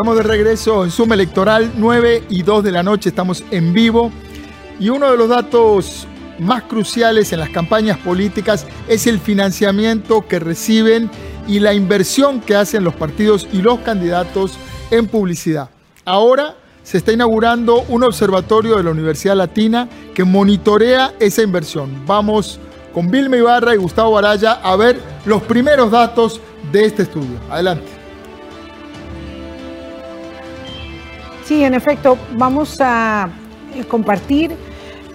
Estamos de regreso en Suma Electoral, 9 y 2 de la noche, estamos en vivo. Y uno de los datos más cruciales en las campañas políticas es el financiamiento que reciben y la inversión que hacen los partidos y los candidatos en publicidad. Ahora se está inaugurando un observatorio de la Universidad Latina que monitorea esa inversión. Vamos con Vilma Ibarra y Gustavo Araya a ver los primeros datos de este estudio. Adelante. Sí, en efecto, vamos a eh, compartir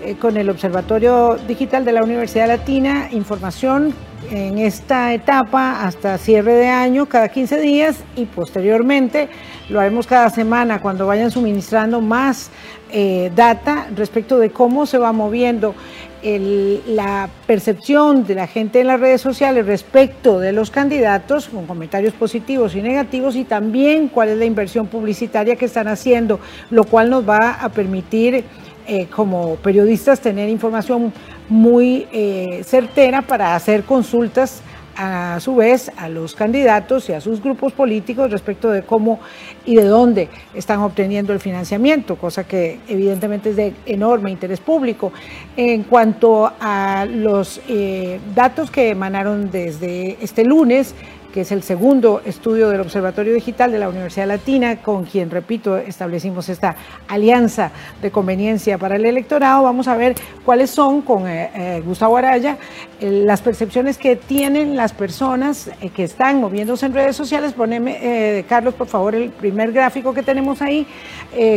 eh, con el Observatorio Digital de la Universidad Latina información en esta etapa hasta cierre de año, cada 15 días y posteriormente lo haremos cada semana cuando vayan suministrando más eh, data respecto de cómo se va moviendo la percepción de la gente en las redes sociales respecto de los candidatos, con comentarios positivos y negativos, y también cuál es la inversión publicitaria que están haciendo, lo cual nos va a permitir eh, como periodistas tener información muy eh, certera para hacer consultas a su vez a los candidatos y a sus grupos políticos respecto de cómo y de dónde están obteniendo el financiamiento, cosa que evidentemente es de enorme interés público. En cuanto a los eh, datos que emanaron desde este lunes, que es el segundo estudio del Observatorio Digital de la Universidad Latina, con quien, repito, establecimos esta alianza de conveniencia para el electorado. Vamos a ver cuáles son, con eh, eh, Gustavo Araya, eh, las percepciones que tienen las personas que están moviéndose en redes sociales. Poneme, Carlos, por favor, el primer gráfico que tenemos ahí,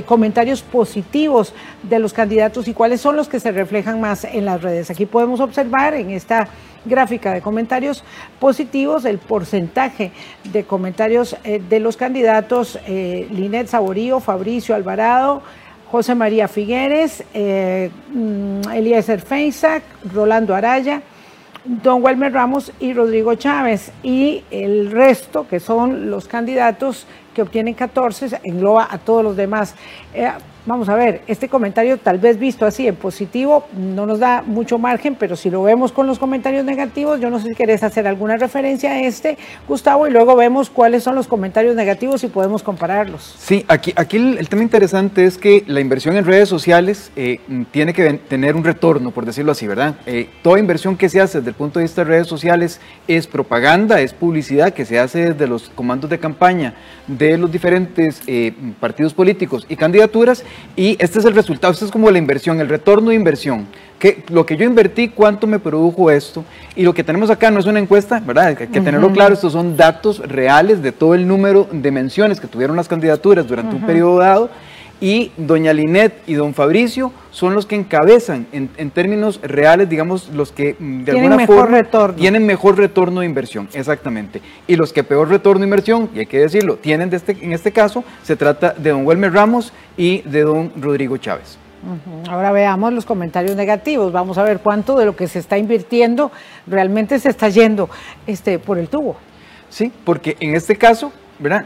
comentarios positivos de los candidatos y cuáles son los que se reflejan más en las redes. Aquí podemos observar en esta gráfica de comentarios positivos, el porcentaje de comentarios eh, de los candidatos eh, Linet Saborío, Fabricio Alvarado, José María Figueres, eh, mm, Eliezer Rolando Araya, Don Welmer Ramos y Rodrigo Chávez. Y el resto, que son los candidatos que obtienen 14, engloba a todos los demás. Eh, Vamos a ver, este comentario tal vez visto así en positivo no nos da mucho margen, pero si lo vemos con los comentarios negativos, yo no sé si querés hacer alguna referencia a este, Gustavo, y luego vemos cuáles son los comentarios negativos y podemos compararlos. Sí, aquí, aquí el, tema interesante es que la inversión en redes sociales eh, tiene que tener un retorno, por decirlo así, ¿verdad? Eh, toda inversión que se hace desde el punto de vista de redes sociales es propaganda, es publicidad que se hace desde los comandos de campaña de los diferentes eh, partidos políticos y candidaturas y este es el resultado, esto es como la inversión, el retorno de inversión. Que lo que yo invertí, cuánto me produjo esto. Y lo que tenemos acá no es una encuesta, ¿verdad? Hay que tenerlo claro, estos son datos reales de todo el número de menciones que tuvieron las candidaturas durante un periodo dado y doña Linet y don Fabricio son los que encabezan en, términos reales, digamos, los que mm, de alguna mejor retorno. tienen mejor retorno de inversión, exactamente. Y los que peor retorno de inversión, y hay que decirlo, tienen este, en este caso, se trata de don Welmer Ramos y de don Rodrigo Chávez. Ahora veamos los comentarios negativos. Vamos a ver cuánto de lo que se está invirtiendo realmente se está yendo este, por el tubo. Sí, porque en este caso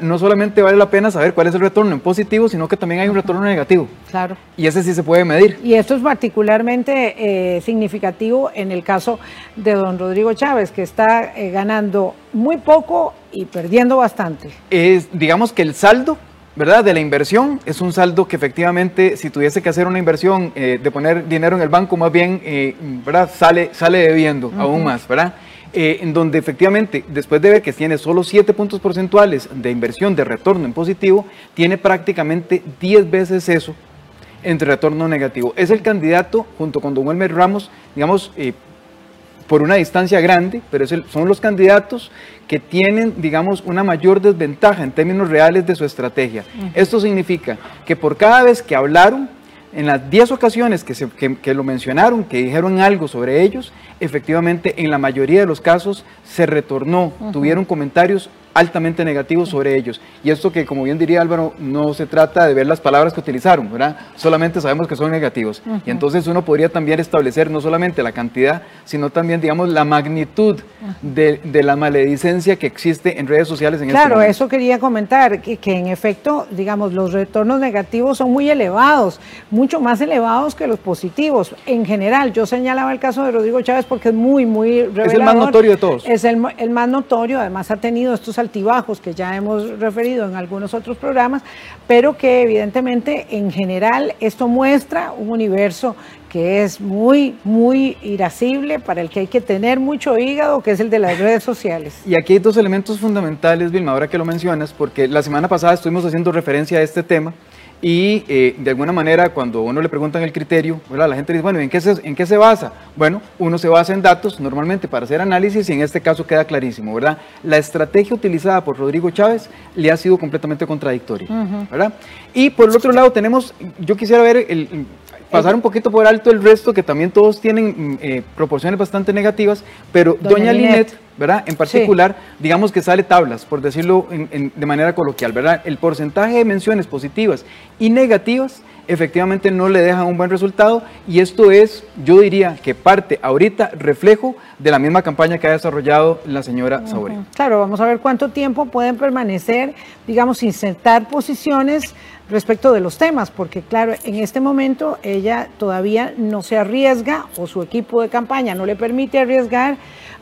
no solamente vale la pena saber cuál es el retorno en positivo, sino que también hay un retorno negativo. Claro. Y ese sí se puede medir. Y esto es particularmente eh, significativo en el caso de don Rodrigo Chávez, que está eh, ganando muy poco y perdiendo bastante. Es, digamos que el saldo ¿verdad? De la inversión es un saldo que efectivamente, si tuviese que hacer una inversión eh, de poner dinero en el banco, más bien, ¿verdad? Sale, sale debiendo aún más, ¿verdad? Eh, en donde efectivamente, después de ver que tiene solo 7 puntos porcentuales de inversión de retorno en positivo, tiene prácticamente 10 veces eso entre retorno negativo. Es el candidato, junto con Don Wilmer Ramos, digamos, eh, por una distancia grande, pero son los candidatos que tienen, digamos, una mayor desventaja en términos reales de su estrategia. Esto significa que por cada vez que hablaron, en las 10 ocasiones que, se, que, lo mencionaron, que dijeron algo sobre ellos, efectivamente en la mayoría de los casos se retornó, tuvieron comentarios altamente negativos sobre ellos. Y esto que, como bien diría Álvaro, no se trata de ver las palabras que utilizaron, ¿verdad? Solamente sabemos que son negativos. Y entonces uno podría también establecer no solamente la cantidad, sino también, digamos, la magnitud de, la maledicencia que existe en redes sociales en este Claro, eso quería comentar, que, que, en efecto, digamos, los retornos negativos son muy elevados, mucho más elevados que los positivos. En general, yo señalaba el caso de Rodrigo Chávez porque es muy, muy revelador. Es el más notorio de todos. Es el, el más notorio, además ha tenido estos altibajos que ya hemos referido en algunos otros programas, pero que evidentemente en general esto muestra un universo que es muy, muy irascible, para el que hay que tener mucho hígado, que es el de las redes sociales. Y aquí hay dos elementos fundamentales, Vilma, ahora que lo mencionas, porque la semana pasada estuvimos haciendo referencia a este tema y eh, de alguna manera cuando uno le preguntan el criterio, la gente dice, bueno, ¿en qué, se, ¿en qué se basa? Bueno, uno se basa en datos normalmente para hacer análisis y en este caso queda clarísimo, ¿verdad? La estrategia utilizada por Rodrigo Chávez le ha sido completamente contradictoria, ¿verdad? Y por el otro lado tenemos, yo quisiera ver el, pasar un poquito por alto el resto, que también todos tienen mm, eh, proporciones bastante negativas, pero Doña, Linet, ¿verdad? En particular, digamos que sale tablas, por decirlo de manera coloquial, ¿verdad? El porcentaje de menciones positivas y negativas efectivamente no le dejan un buen resultado y esto es, yo diría que parte ahorita reflejo de la misma campaña que ha desarrollado la señora Sauri. Claro, vamos a ver cuánto tiempo pueden permanecer, digamos, sin sentar posiciones respecto de los temas, porque claro, en este momento ella todavía no se arriesga o su equipo de campaña no le permite arriesgar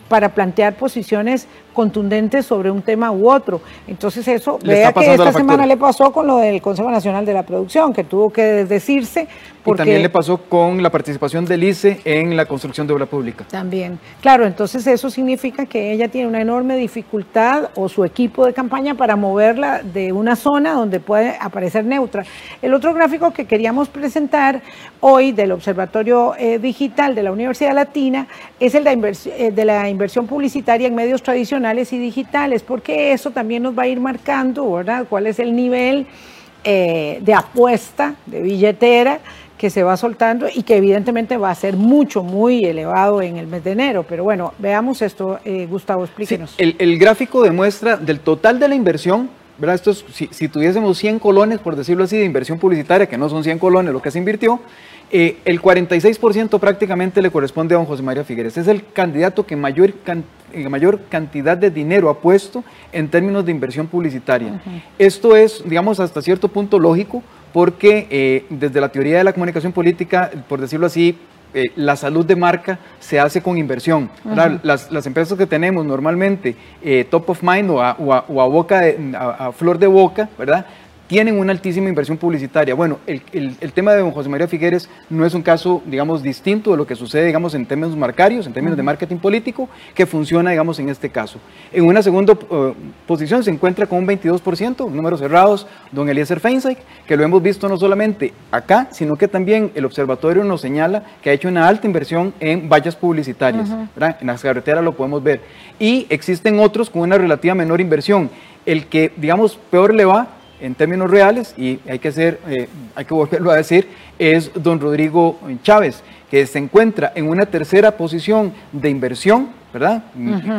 para plantear posiciones contundentes sobre un tema u otro. Entonces eso, vea que esta semana le pasó con lo del Consejo Nacional de la Producción, que tuvo que decirse. Porque... Y también le pasó con la participación del ICE en la construcción de obra pública. También. Claro, entonces eso significa que ella tiene una enorme dificultad o su equipo de campaña para moverla de una zona donde puede aparecer neutra. El otro gráfico que queríamos presentar hoy del Observatorio eh, Digital de la Universidad Latina es el de, eh, de la inversión publicitaria en medios tradicionales y digitales, porque eso también nos va a ir marcando, ¿verdad? ¿Cuál es el nivel eh, de apuesta, de billetera que se va soltando y que evidentemente va a ser mucho, muy elevado en el mes de enero. Pero bueno, veamos esto, eh, Gustavo, explíquenos. el, gráfico demuestra del total de la inversión, ¿verdad? Esto si, si, tuviésemos 100 colones, por decirlo así, de inversión publicitaria, que no son 100 colones lo que se invirtió, eh, el 46% prácticamente le corresponde a don José María Figueres. Es el candidato que mayor, mayor cantidad de dinero ha puesto en términos de inversión publicitaria. Esto es, digamos, hasta cierto punto lógico, porque eh, desde la teoría de la comunicación política, por decirlo así, eh, la salud de marca se hace con inversión. las, empresas que tenemos normalmente, top of mind o a, boca a, flor de boca, ¿verdad? Tienen una altísima inversión publicitaria. Bueno, el, tema de don José María Figueres no es un caso, digamos, distinto de lo que sucede, digamos, en términos marcarios, en términos de marketing político, que funciona, digamos, en este caso. En una segunda eh, posición se encuentra con un 22%, números cerrados, don Eliezer Feinstein, que lo hemos visto no solamente acá, sino que también el observatorio nos señala que ha hecho una alta inversión en vallas publicitarias. En las carreteras lo podemos ver. Y existen otros con una relativa menor inversión. El que, digamos, peor le va en términos reales, y hay que, ser, eh, hay que volverlo a decir, es don Rodrigo Chávez, que se encuentra en una tercera posición de inversión, ¿verdad?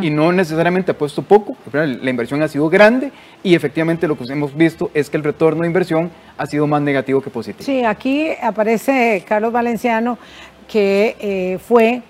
Y no necesariamente ha puesto poco, la inversión ha sido grande y efectivamente lo que hemos visto es que el retorno de inversión ha sido más negativo que positivo. Sí, aquí aparece Carlos Valenciano, que eh, fue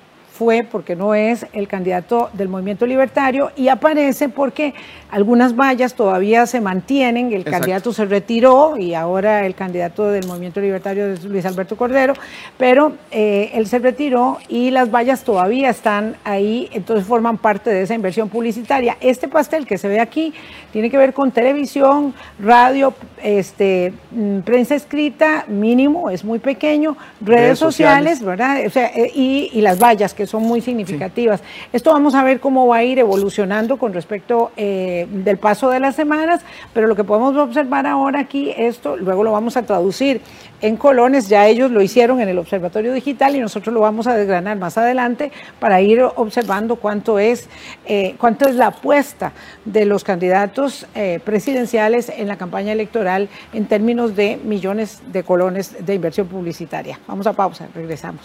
fue porque no es el candidato del movimiento libertario y aparece porque algunas vallas todavía se mantienen, el candidato se retiró y ahora el candidato del movimiento libertario es Luis Alberto Cordero, pero eh, él se retiró y las vallas todavía están ahí, entonces forman parte de esa inversión publicitaria. Este pastel que se ve aquí tiene que ver con televisión, radio, este, mm, prensa escrita, mínimo, es muy pequeño, redes, sociales, ¿verdad? O sea, eh, y, y las vallas que son muy significativas. Esto vamos a ver cómo va a ir evolucionando con respecto eh, del paso de las semanas, pero lo que podemos observar ahora aquí, esto luego lo vamos a traducir en colones, ya ellos lo hicieron en el Observatorio Digital y nosotros lo vamos a desgranar más adelante para ir observando cuánto es, eh, cuánto es la apuesta de los candidatos eh, presidenciales en la campaña electoral en términos de millones de colones de inversión publicitaria. Vamos a pausa, regresamos.